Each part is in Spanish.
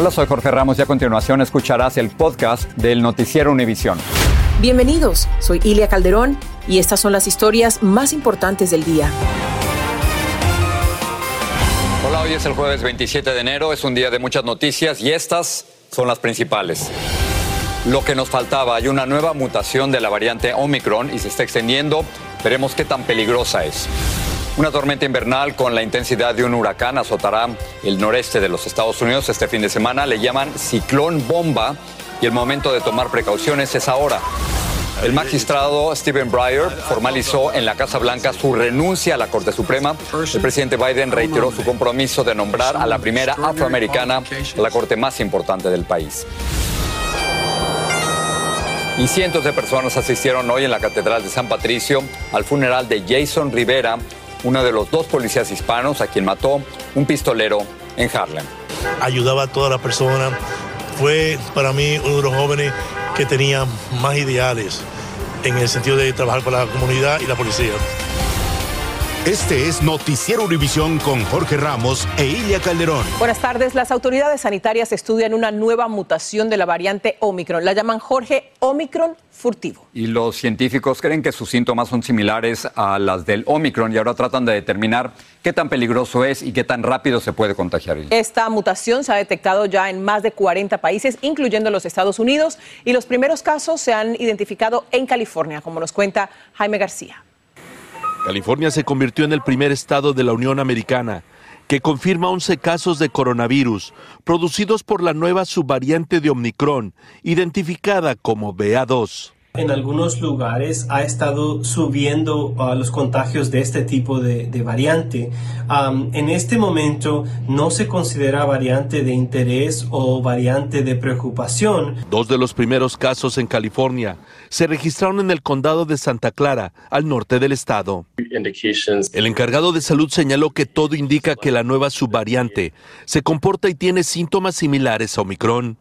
Hola, soy Jorge Ramos y a continuación escucharás el podcast del noticiero Univisión. Bienvenidos, soy Ilia Calderón y estas son las historias más importantes del día. Hola, hoy es el jueves 27 de enero, es un día de muchas noticias y estas son las principales. Lo que nos faltaba, hay una nueva mutación de la variante Omicron y se está extendiendo. Veremos qué tan peligrosa es. Una tormenta invernal con la intensidad de un huracán azotará el noreste de los Estados Unidos este fin de semana. Le llaman ciclón bomba y el momento de tomar precauciones es ahora. El magistrado Stephen Breyer formalizó en la Casa Blanca su renuncia a la Corte Suprema. El presidente Biden reiteró su compromiso de nombrar a la primera afroamericana a la Corte más importante del país. Y cientos de personas asistieron hoy en la Catedral de San Patricio al funeral de Jason Rivera, uno de los dos policías hispanos a quien mató un pistolero en Harlem. Ayudaba a todas las personas. Fue para mí uno de los jóvenes que tenía más ideales en el sentido de trabajar con la comunidad y la policía. Este es Noticiero Univisión con Jorge Ramos e Ilia Calderón. Buenas tardes. Las autoridades sanitarias estudian una nueva mutación de la variante Omicron. La llaman Jorge Omicron furtivo. Y los científicos creen que sus síntomas son similares a las del Omicron y ahora tratan de determinar qué tan peligroso es y qué tan rápido se puede contagiar. Esta mutación se ha detectado ya en más de 40 países, incluyendo los Estados Unidos, y los primeros casos se han identificado en California, como nos cuenta Jaime García. California se convirtió en el primer estado de la Unión Americana que confirma 11 casos de coronavirus producidos por la nueva subvariante de Omicron, identificada como BA2 en algunos lugares ha estado subiendo uh, los contagios de este tipo de, variante. Um, en este momento no se considera variante de interés o variante de preocupación. Dos de los primeros casos en California se registraron en el condado de Santa Clara, al norte del estado. El encargado de salud señaló que todo indica que la nueva subvariante se comporta y tiene síntomas similares a Omicron.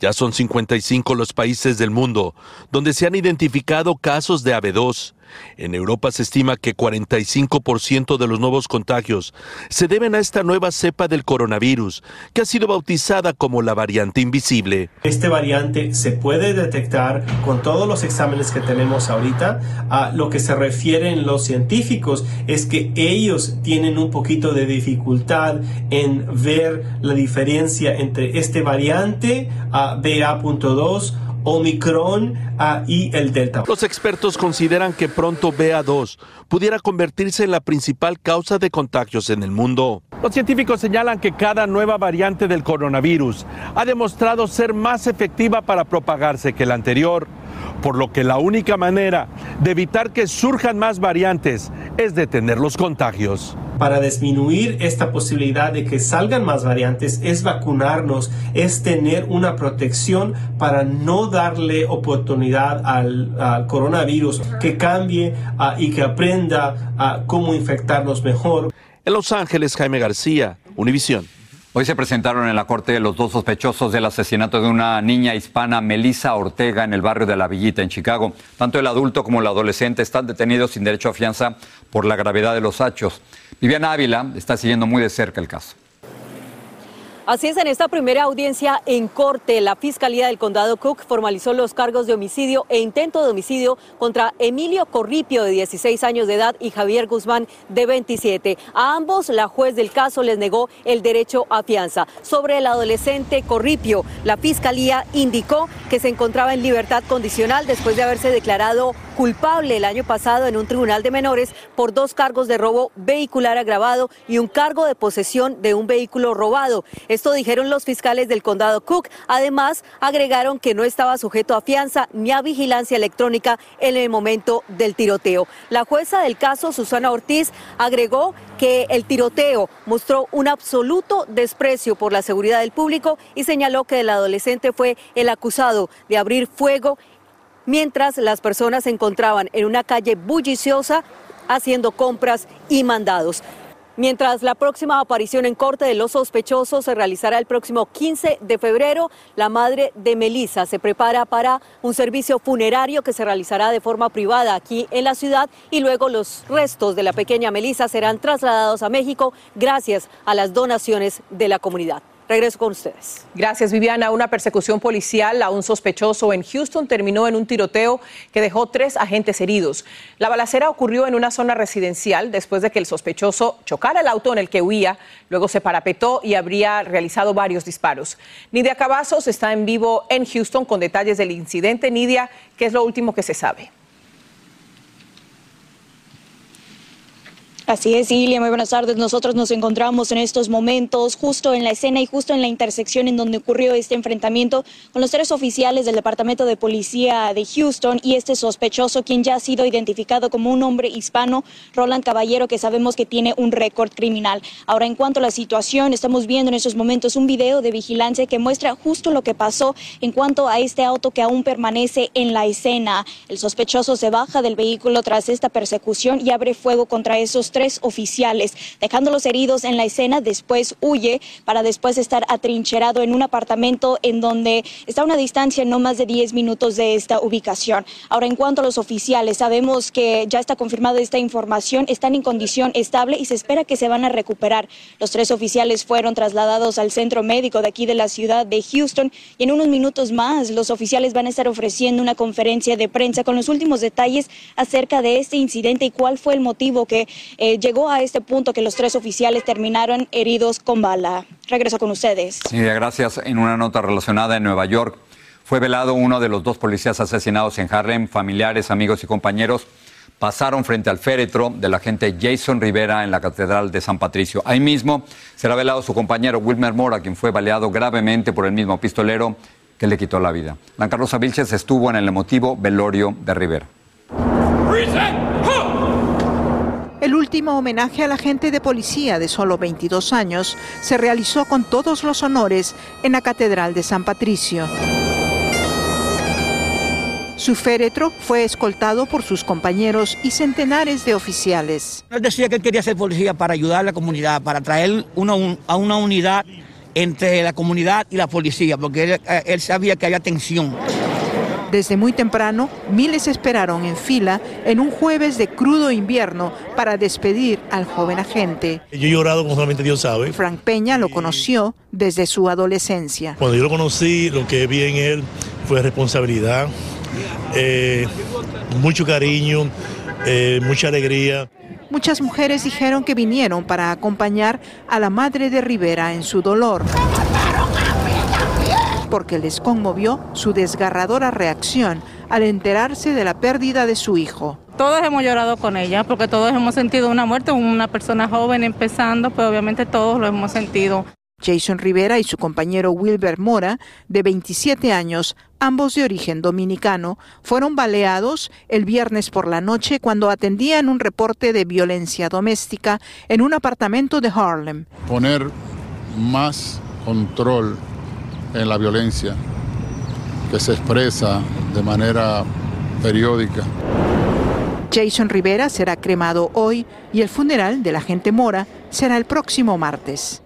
Ya son 55 los países del mundo donde se han identificado casos de AB2 en Europa se estima que 45% de los nuevos contagios se deben a esta nueva cepa del coronavirus, que ha sido bautizada como la variante invisible. Este variante se puede detectar con todos los exámenes que tenemos ahorita. A lo que se refieren los científicos es que ellos tienen un poquito de dificultad en ver la diferencia entre este variante BA.2 Omicron ah, y el Delta. Los expertos consideran que pronto BA2 pudiera convertirse en la principal causa de contagios en el mundo. Los científicos señalan que cada nueva variante del coronavirus ha demostrado ser más efectiva para propagarse que la anterior, por lo que la única manera de evitar que surjan más variantes es detener los contagios para disminuir esta posibilidad de que salgan más variantes es vacunarnos, es tener una protección para no darle oportunidad al, coronavirus que cambie ah, y que aprenda a cómo infectarnos mejor. En Los Ángeles, Jaime García, Univisión. Hoy se presentaron en la corte los dos sospechosos del asesinato de una niña hispana, Melissa Ortega, en el barrio de La Villita, en Chicago. Tanto el adulto como el adolescente están detenidos sin derecho a fianza por la gravedad de los hechos. Viviana Ávila está siguiendo muy de cerca el caso. Así es, en esta primera audiencia en corte, la Fiscalía del Condado Cook formalizó los cargos de homicidio e intento de homicidio contra Emilio Corripio, de 16 años de edad, y Javier Guzmán, de 27. A ambos, la juez del caso les negó el derecho a fianza. Sobre el adolescente Corripio, la Fiscalía indicó que se encontraba en libertad condicional después de haberse declarado culpable el año pasado en un tribunal de menores por dos cargos de robo vehicular agravado y un cargo de posesión de un vehículo robado. Esto dijeron los fiscales del condado Cook. Además, agregaron que no estaba sujeto a fianza ni a vigilancia electrónica en el momento del tiroteo. La jueza del caso, Susana Ortiz, agregó que el tiroteo mostró un absoluto desprecio por la seguridad del público y señaló que el adolescente fue el acusado de abrir fuego mientras las personas se encontraban en una calle bulliciosa haciendo compras y mandados. Mientras la próxima aparición en corte de los sospechosos se realizará el próximo 15 de febrero, la madre de Melissa se prepara para un servicio funerario que se realizará de forma privada aquí en la ciudad y luego los restos de la pequeña Melissa serán trasladados a México gracias a las donaciones de la comunidad. Regreso con ustedes. Gracias, Viviana. Una persecución policial a un sospechoso en Houston terminó en un tiroteo que dejó tres agentes heridos. La balacera ocurrió en una zona residencial después de que el sospechoso chocara el auto en el que huía, luego se parapetó y habría realizado varios disparos. Nidia Cavazos está en vivo en Houston con detalles del incidente. Nidia, ¿qué es lo último que se sabe? Así es, Ilia, muy buenas tardes. Nosotros nos encontramos en estos momentos justo en la escena y justo en la intersección en donde ocurrió este enfrentamiento con los tres oficiales del Departamento de Policía de Houston y este sospechoso, quien ya ha sido identificado como un hombre hispano, Roland Caballero, que sabemos que tiene un récord criminal. Ahora, en cuanto a la situación, estamos viendo en estos momentos un video de vigilancia que muestra justo lo que pasó en cuanto a este auto que aún permanece en la escena. El sospechoso se baja del vehículo tras esta persecución y abre fuego contra esos tres oficiales, dejándolos heridos en la escena. Después huye para después estar atrincherado en un apartamento en donde está a una distancia no más de 10 minutos de esta ubicación. Ahora, en cuanto a los oficiales, sabemos que ya está confirmada esta información, están en condición estable y se espera que se van a recuperar. Los tres oficiales fueron trasladados al centro médico de aquí de la ciudad de Houston y en unos minutos más los oficiales van a estar ofreciendo una conferencia de prensa con los últimos detalles acerca de este incidente y cuál fue el motivo que eh, llegó a este punto que los tres oficiales terminaron heridos con bala. Regreso con ustedes. Sí, gracias. En una nota relacionada en Nueva York, fue velado uno de los dos policías asesinados en Harlem. Familiares, amigos y compañeros pasaron frente al féretro del agente Jason Rivera en la Catedral de San Patricio. Ahí mismo será velado su compañero Wilmer Mora, quien fue baleado gravemente por el mismo pistolero que le quitó la vida. La Carlos Vilches estuvo en el emotivo velorio de Rivera. El último homenaje al agente de policía de solo 22 años se realizó con todos los honores en la Catedral de San Patricio. Su féretro fue escoltado por sus compañeros y centenares de oficiales. Él decía que él quería ser policía para ayudar a la comunidad, para traer a una unidad entre la comunidad y la policía, porque él, eh, él sabía que había tensión. Desde muy temprano, miles esperaron en fila en un jueves de crudo invierno para despedir al joven agente. Yo he llorado como solamente Dios sabe. Frank Peña lo conoció desde su adolescencia. Cuando yo lo conocí, lo que vi en él fue responsabilidad, eh, mucho cariño, eh, mucha alegría. Muchas mujeres dijeron que vinieron para acompañar a la madre de Rivera en su dolor porque les conmovió su desgarradora reacción al enterarse de la pérdida de su hijo. Todos hemos llorado con ella porque todos hemos sentido una muerte, una persona joven empezando, pero obviamente todos lo hemos sentido. Jason Rivera y su compañero Wilber Mora, de 27 años, ambos de origen dominicano, fueron baleados el viernes por la noche cuando atendían un reporte de violencia doméstica en un apartamento de Harlem. Poner más control en la violencia que se expresa de manera periódica. Jason Rivera será cremado hoy y el funeral de la agente Mora será el próximo martes.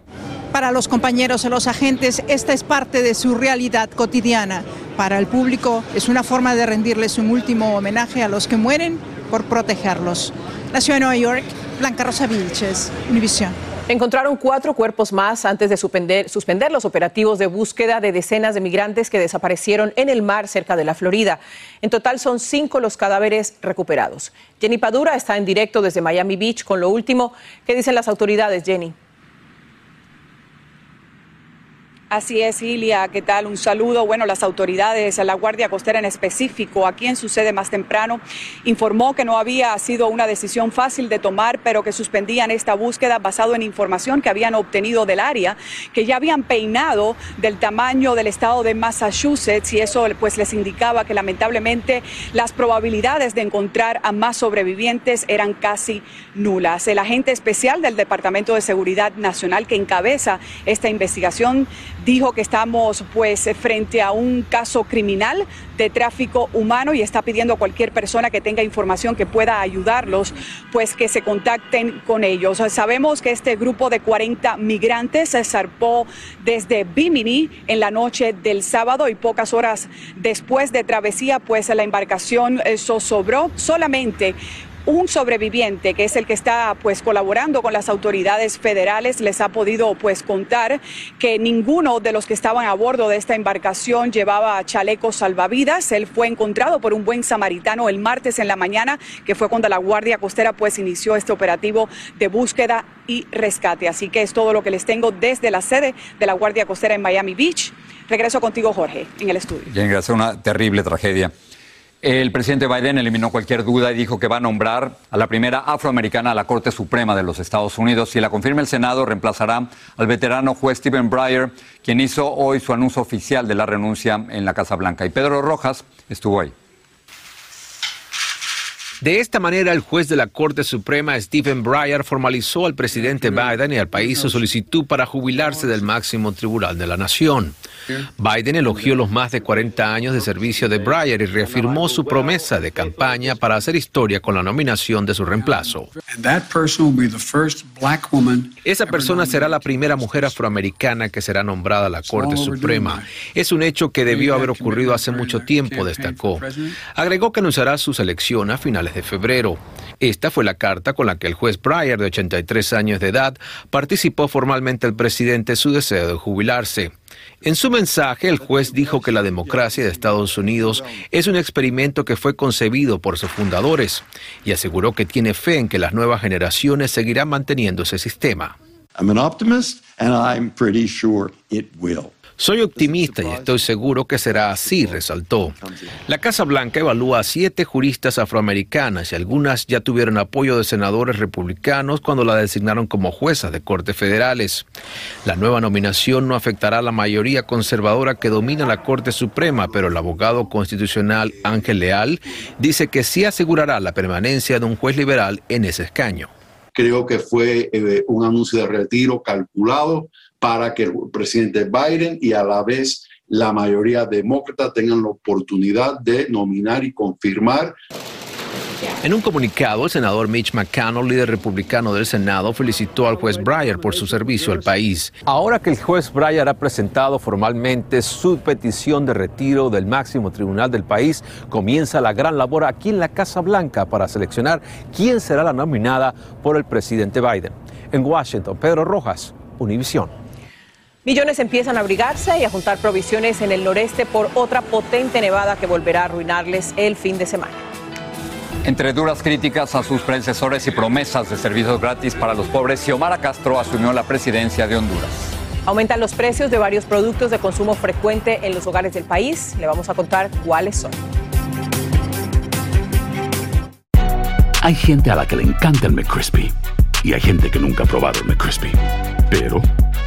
Para los compañeros de los agentes, esta es parte de su realidad cotidiana. Para el público es una forma de rendirles un último homenaje a los que mueren por protegerlos. Nació en Nueva York, Blanca Rosa Vilches, Univisión. Encontraron cuatro cuerpos más antes de suspender, los operativos de búsqueda de decenas de migrantes que desaparecieron en el mar cerca de la Florida. En total son cinco los cadáveres recuperados. Jenny Padura está en directo desde Miami Beach con lo último. ¿Qué dicen las autoridades, Jenny? Así es, Ilia, ¿qué tal? Un saludo. Bueno, las autoridades, la Guardia Costera en específico, aquí en su sede más temprano, informó que no había sido una decisión fácil de tomar, pero que suspendían esta búsqueda basado en información que habían obtenido del área, que ya habían peinado del tamaño del estado de Massachusetts y eso pues les indicaba que lamentablemente las probabilidades de encontrar a más sobrevivientes eran casi nulas. El agente especial del Departamento de Seguridad Nacional que encabeza esta investigación dijo que estamos pues frente a un caso criminal de tráfico humano y está pidiendo a cualquier persona que tenga información que pueda ayudarlos, pues que se contacten con ellos. Sabemos que este grupo de 40 migrantes se zarpó desde Bimini en la noche del sábado y pocas horas después de travesía, pues la embarcación eh, zozobró solamente un sobreviviente, que es el que está pues colaborando con las autoridades federales, les ha podido pues contar que ninguno de los que estaban a bordo de esta embarcación llevaba chalecos salvavidas. Él fue encontrado por un buen samaritano el martes en la mañana, que fue cuando la Guardia Costera pues inició este operativo de búsqueda y rescate. Así que es todo lo que les tengo desde la sede de la Guardia Costera en Miami Beach. Regreso contigo, Jorge, en el estudio. Bien, gracias. Una terrible tragedia. El presidente Biden eliminó cualquier duda y dijo que va a nombrar a la primera afroamericana a la Corte Suprema de los Estados Unidos. Si la confirma el Senado, reemplazará al veterano juez Stephen Breyer, quien hizo hoy su anuncio oficial de la renuncia en la Casa Blanca. Y Pedro Rojas estuvo ahí. De esta manera, el juez de la Corte Suprema, Stephen Breyer, formalizó al presidente Biden y al país su solicitud para jubilarse del máximo tribunal de la nación. Biden elogió los más de 40 años de servicio de Breyer y reafirmó su promesa de campaña para hacer historia con la nominación de su reemplazo. Esa persona será la primera mujer afroamericana que será nombrada a la Corte Suprema. Es un hecho que debió haber ocurrido hace mucho tiempo, destacó. Agregó que anunciará su selección a finales de febrero. Esta fue la carta con la que el juez Breyer, de 83 años de edad, participó formalmente al presidente su deseo de jubilarse. En su mensaje, el juez dijo que la democracia de Estados Unidos es un experimento que fue concebido por sus fundadores y aseguró que tiene fe en que las nuevas generaciones seguirán manteniendo ese sistema. I'm an optimist and I'm pretty sure it will. Soy optimista y estoy seguro que será así, resaltó. La Casa Blanca evalúa a siete juristas afroamericanas y algunas ya tuvieron apoyo de senadores republicanos cuando la designaron como jueza de cortes federales. La nueva nominación no afectará a la mayoría conservadora que domina la Corte Suprema, pero el abogado constitucional Ángel Leal dice que sí asegurará la permanencia de un juez liberal en ese escaño. Creo que fue eh, un anuncio de retiro calculado para que el presidente Biden y a la vez la mayoría demócrata tengan la oportunidad de nominar y confirmar. En un comunicado, el senador Mitch McConnell, líder republicano del Senado, felicitó al juez Breyer por su servicio al país. Ahora que el juez Breyer ha presentado formalmente su petición de retiro del máximo tribunal del país, comienza la gran labor aquí en la Casa Blanca para seleccionar quién será la nominada por el presidente Biden. En Washington, Pedro Rojas, Univisión. Millones empiezan a abrigarse y a juntar provisiones en el noreste por otra potente nevada que volverá a arruinarles el fin de semana. Entre duras críticas a sus predecesores y promesas de servicios gratis para los pobres, Xiomara Castro asumió la presidencia de Honduras. Aumentan los precios de varios productos de consumo frecuente en los hogares del país. Le vamos a contar cuáles son. Hay gente a la que le encanta el McCrispy y hay gente que nunca ha probado el McCrispy. Pero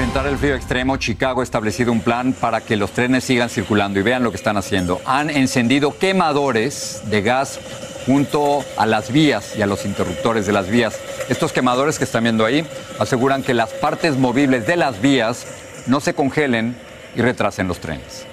Para enfrentar el frío extremo, Chicago ha establecido un plan para que los trenes sigan circulando y vean lo que están haciendo. Han encendido quemadores de gas junto a las vías y a los interruptores de las vías. Estos quemadores que están viendo ahí aseguran que las partes movibles de las vías no se congelen y retrasen los trenes.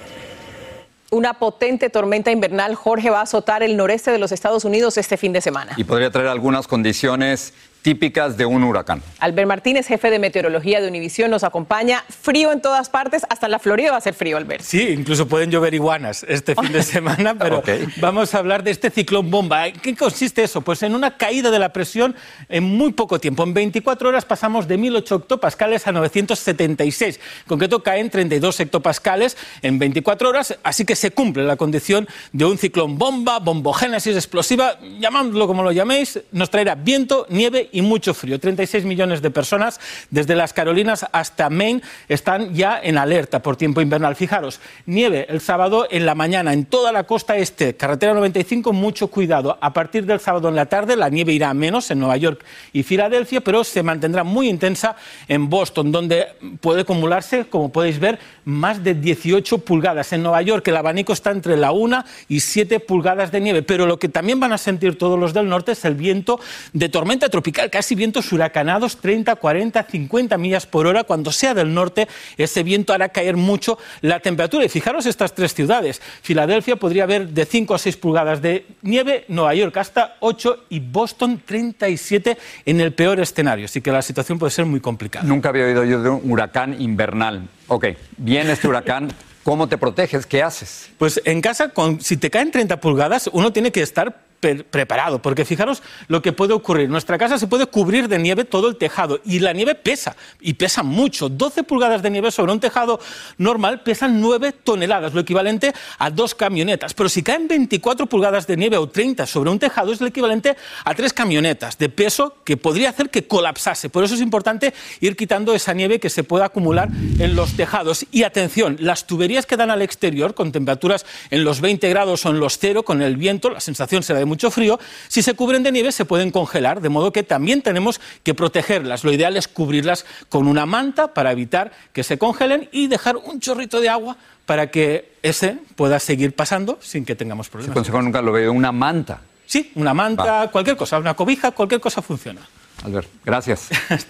Una potente tormenta invernal, Jorge, va a azotar el noreste de los Estados Unidos este fin de semana. Y podría traer algunas condiciones típicas de un huracán. Albert Martínez, jefe de meteorología de Univisión, nos acompaña. Frío en todas partes, hasta en la Florida va a ser frío, Albert. Sí, incluso pueden llover iguanas este fin de semana, pero vamos a hablar de este ciclón bomba. ¿Qué consiste eso? Pues en una caída de la presión en muy poco tiempo. En 24 horas pasamos de 1008 hectopascales a 976. En concreto caen 32 hectopascales en 24 horas, así que se cumple la condición de un ciclón bomba, bombogénesis explosiva, llamándolo como lo llaméis, nos traerá viento, nieve y y mucho frío. 36 millones de personas, desde las Carolinas hasta Maine, están ya en alerta por tiempo invernal. Fijaros, nieve el sábado en la mañana en toda la costa este, carretera 95, mucho cuidado. A partir del sábado en la tarde, la nieve irá menos en Nueva York y Filadelfia, pero se mantendrá muy intensa en Boston, donde puede acumularse, como podéis ver, más de 18 pulgadas. En Nueva York el abanico está entre la 1 y 7 pulgadas de nieve, pero lo que también van a sentir todos los del norte es el viento de tormenta tropical, casi vientos huracanados, 30, 40, 50 millas por hora. Cuando sea del norte, ese viento hará caer mucho la temperatura. Y fijaros estas tres ciudades. Filadelfia podría haber de 5 a 6 pulgadas de nieve, Nueva York hasta 8 y Boston 37 en el peor escenario. Así que la situación puede ser muy complicada. Nunca había oído yo de un huracán invernal. Ok, viene este huracán. ¿Cómo te proteges? ¿Qué haces? Pues en casa, con, si te caen 30 pulgadas, uno tiene que estar preparado, porque fijaros lo que puede ocurrir. Nuestra casa se puede cubrir de nieve todo el tejado y la nieve pesa, y pesa mucho. 12 pulgadas de nieve sobre un tejado normal pesan 9 toneladas, lo equivalente a dos camionetas. Pero si caen 24 pulgadas de nieve o 30 sobre un tejado, es el equivalente a tres camionetas de peso que podría hacer que colapsase. Por eso es importante ir quitando esa nieve que se pueda acumular en los tejados. Y atención, las tuberías que dan al exterior con temperaturas en los 20 grados o en los 0, con el viento, la sensación será de mucho frío, si se cubren de nieve se pueden congelar, de modo que también tenemos que protegerlas. Lo ideal es cubrirlas con una manta para evitar que se congelen y dejar un chorrito de agua para que ese pueda seguir pasando sin que tengamos problemas. Ese consejo nunca lo veo, una manta. Sí, una manta, cualquier cosa, una cobija, cualquier cosa funciona. Albert, gracias.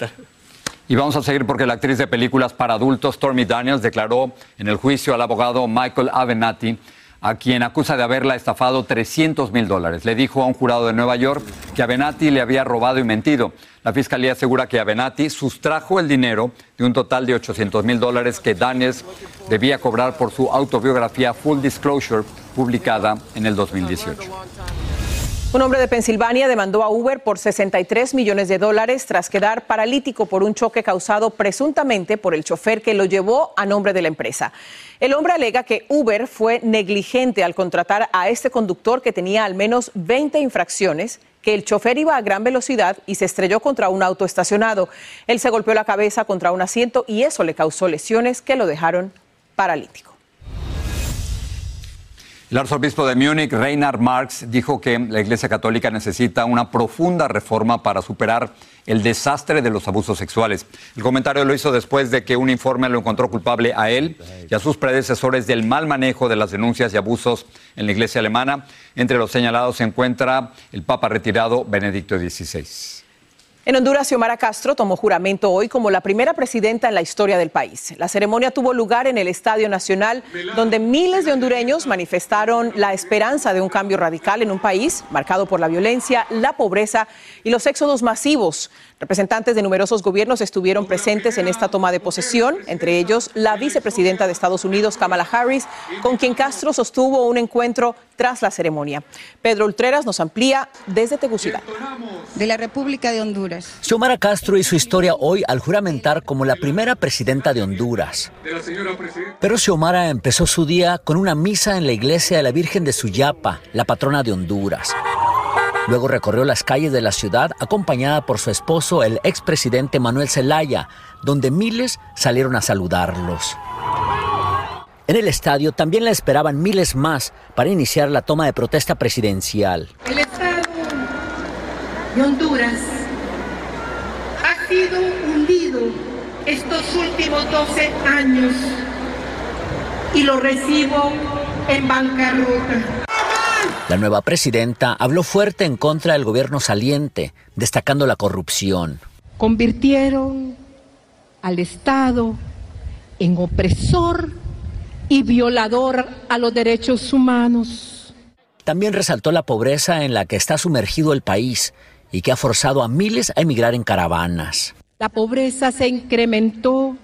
Y vamos a seguir porque la actriz de películas para adultos Stormy Daniels declaró en el juicio al abogado Michael Avenatti a quien acusa de haberla estafado 300 mil dólares. Le dijo a un jurado de Nueva York que Avenatti le había robado y mentido. La fiscalía asegura que Avenatti sustrajo el dinero de un total de 800 mil dólares que Daniels debía cobrar por su autobiografía Full Disclosure, publicada en el 2018. Un hombre de Pensilvania demandó a Uber por 63 millones de dólares tras quedar paralítico por un choque causado presuntamente por el chofer que lo llevó a nombre de la empresa. El hombre alega que Uber fue negligente al contratar a este conductor que tenía al menos 20 infracciones que el chofer iba a gran velocidad y se estrelló contra un auto estacionado. Él se golpeó la cabeza contra un asiento y eso le causó lesiones que lo dejaron paralítico. El arzobispo de Múnich, Reinhard Marx, dijo que la Iglesia Católica necesita una profunda reforma para superar el desastre de los abusos sexuales. El comentario lo hizo después de que un informe lo encontró culpable a él y a sus predecesores del mal manejo de las denuncias y abusos en la Iglesia alemana. Entre los señalados se encuentra el Papa retirado Benedicto XVI. En Honduras, Xiomara Castro tomó juramento hoy como la primera presidenta en la historia del país. La ceremonia tuvo lugar en el Estadio Nacional, donde miles de hondureños manifestaron la esperanza de un cambio radical en un país marcado por la violencia, la pobreza y los éxodos masivos. Representantes de numerosos gobiernos estuvieron presentes en esta toma de posesión, entre ellos la vicepresidenta de Estados Unidos, Kamala Harris, con quien Castro sostuvo un encuentro tras la ceremonia. Pedro Ultreras nos amplía desde Tegucigalpa. De la República de Honduras. Xiomara Castro hizo historia hoy al juramentar como la primera presidenta de Honduras. Pero Xiomara empezó su día con una misa en la iglesia de la Virgen de Suyapa, la patrona de Honduras. Luego recorrió las calles de la ciudad acompañada por su esposo, el expresidente Manuel Zelaya, donde miles salieron a saludarlos. En el estadio también la esperaban miles más para iniciar la toma de protesta presidencial. El Estado de Honduras ha sido hundido estos últimos 12 años y lo recibo en bancarrota. La nueva presidenta habló fuerte en contra del gobierno saliente, destacando la corrupción. Convirtieron al Estado en opresor y violador a los derechos humanos. También resaltó la pobreza en la que está sumergido el país y que ha forzado a miles a emigrar en caravanas. La pobreza se incrementó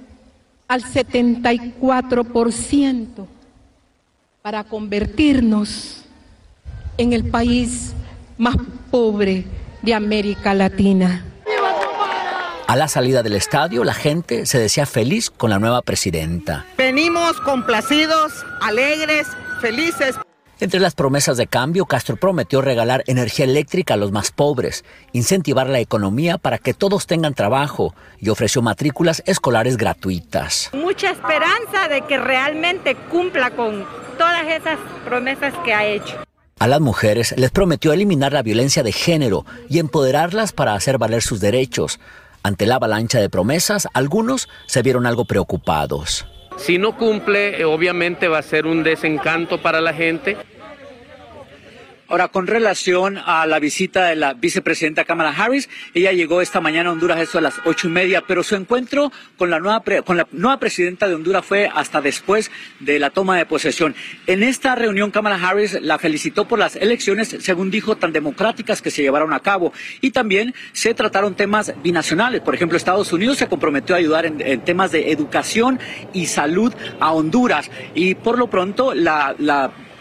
al 74% para convertirnos en el país más pobre de América Latina. A la salida del estadio, la gente se decía feliz con la nueva presidenta. Venimos complacidos, alegres, felices. Entre las promesas de cambio, Castro prometió regalar energía eléctrica a los más pobres, incentivar la economía para que todos tengan trabajo y ofreció matrículas escolares gratuitas. Mucha esperanza de que realmente cumpla con todas esas promesas que ha hecho. A las mujeres les prometió eliminar la violencia de género y empoderarlas para hacer valer sus derechos. Ante la avalancha de promesas, algunos se vieron algo preocupados. Si no cumple, eh, obviamente va a ser un desencanto para la gente. Ahora, con relación a la visita de la vicepresidenta Kamala Harris, ella llegó esta mañana a Honduras eso a las ocho y media, pero su encuentro con la nueva con la nueva presidenta de Honduras fue hasta después de la toma de posesión. En esta reunión, Kamala Harris la felicitó por las elecciones, según dijo, tan democráticas que se llevaron a cabo, y también se trataron temas binacionales. Por ejemplo, Estados Unidos se comprometió a ayudar en, temas de educación y salud a Honduras, y por lo pronto la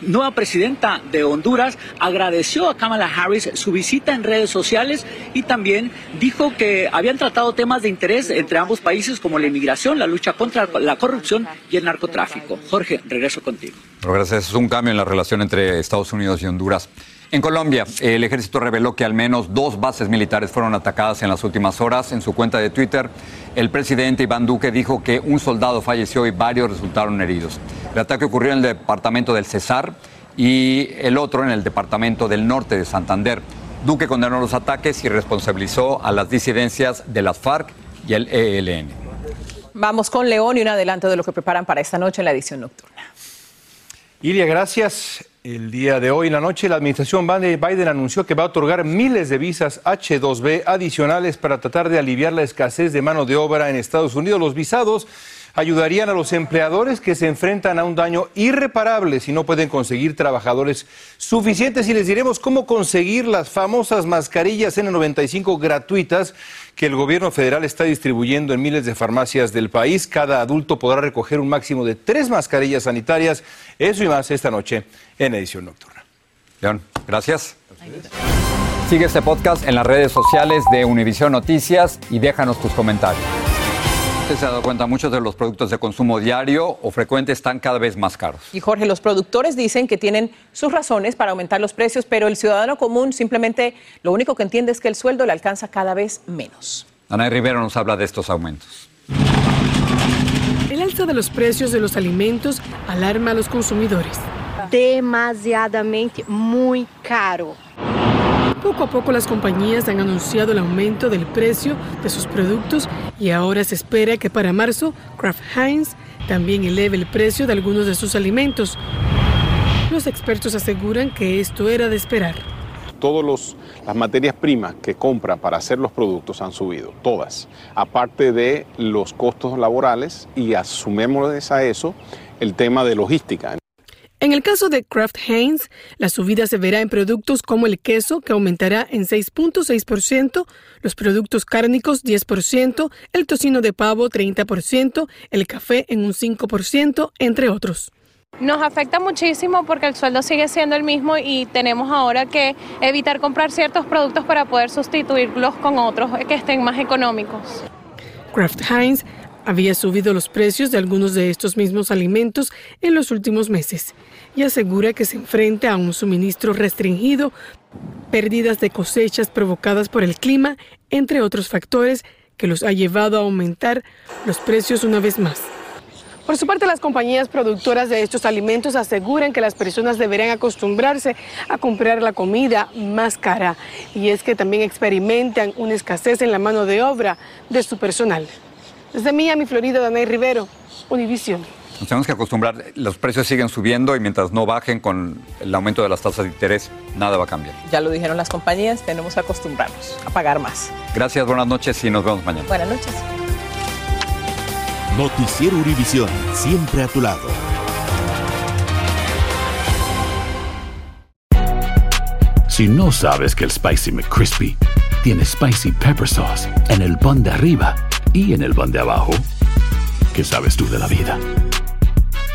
nueva presidenta de Honduras agradeció a Kamala Harris su visita en redes sociales y también dijo que habían tratado temas de interés entre ambos países como la inmigración, la lucha contra la corrupción y el narcotráfico. Jorge, regreso contigo. Gracias. Es un cambio en la relación entre Estados Unidos y Honduras. En Colombia, el ejército reveló que al menos dos bases militares fueron atacadas en las últimas horas. En su cuenta de Twitter, el presidente Iván Duque dijo que un soldado falleció y varios resultaron heridos. El ataque ocurrió en el departamento del Cesar y el otro en el departamento del norte de Santander. Duque condenó los ataques y responsabilizó a las disidencias de las FARC y el ELN. Vamos con León y un adelanto de lo que preparan para esta noche en la edición nocturna. Ilia, gracias. El día de hoy en la noche, la administración Biden anunció que va a otorgar miles de visas H2B adicionales para tratar de aliviar la escasez de mano de obra en Estados Unidos. Los visados ayudarían a los empleadores que se enfrentan a un daño irreparable si no pueden conseguir trabajadores suficientes. Y les diremos cómo conseguir las famosas mascarillas N95 gratuitas que el gobierno federal está distribuyendo en miles de farmacias del país. Cada adulto podrá recoger un máximo de tres mascarillas sanitarias. Eso y más esta noche en edición nocturna. León, gracias. Sigue este podcast en las redes sociales de Univision Noticias y déjanos tus comentarios. Usted se ha dado cuenta, muchos de los productos de consumo diario o frecuente están cada vez más caros. Y Jorge, los productores dicen que tienen sus razones para aumentar los precios, pero el ciudadano común simplemente lo único que entiende es que el sueldo le alcanza cada vez menos. Ana Rivero nos habla de estos aumentos. El alza de los precios de los alimentos alarma a los consumidores. Demasiadamente muy caro. Poco a poco las compañías han anunciado el aumento del precio de sus productos y ahora se espera que para marzo Kraft Heinz también eleve el precio de algunos de sus alimentos. Los expertos aseguran que esto era de esperar. Todas las materias primas que compra para hacer los productos han subido, todas, aparte de los costos laborales y asumemos a eso el tema de logística. En el caso de Kraft Heinz, la subida se verá en productos como el queso, que aumentará en 6.6%, los productos cárnicos 10%, el tocino de pavo 30%, el café en un 5%, entre otros. Nos afecta muchísimo porque el sueldo sigue siendo el mismo y tenemos ahora que evitar comprar ciertos productos para poder sustituirlos con otros que estén más económicos. Kraft Heinz había subido los precios de algunos de estos mismos alimentos en los últimos meses y asegura que se enfrenta a un suministro restringido, pérdidas de cosechas provocadas por el clima, entre otros factores que los ha llevado a aumentar los precios una vez más. Por su parte, las compañías productoras de estos alimentos aseguran que las personas deberán acostumbrarse a comprar la comida más cara y es que también experimentan una escasez en la mano de obra de su personal. Desde Miami, Florida, Danay Rivero, Univision. Nos tenemos que acostumbrar, los precios siguen subiendo y mientras no bajen con el aumento de las tasas de interés, nada va a cambiar. Ya lo dijeron las compañías, tenemos que acostumbrarnos a pagar más. Gracias, buenas noches y nos vemos mañana. Buenas noches. Noticiero Univisión, siempre a tu lado. Si no sabes que el Spicy McCrispy tiene Spicy Pepper Sauce en el pan de arriba y en el pan de abajo, ¿qué sabes tú de la vida?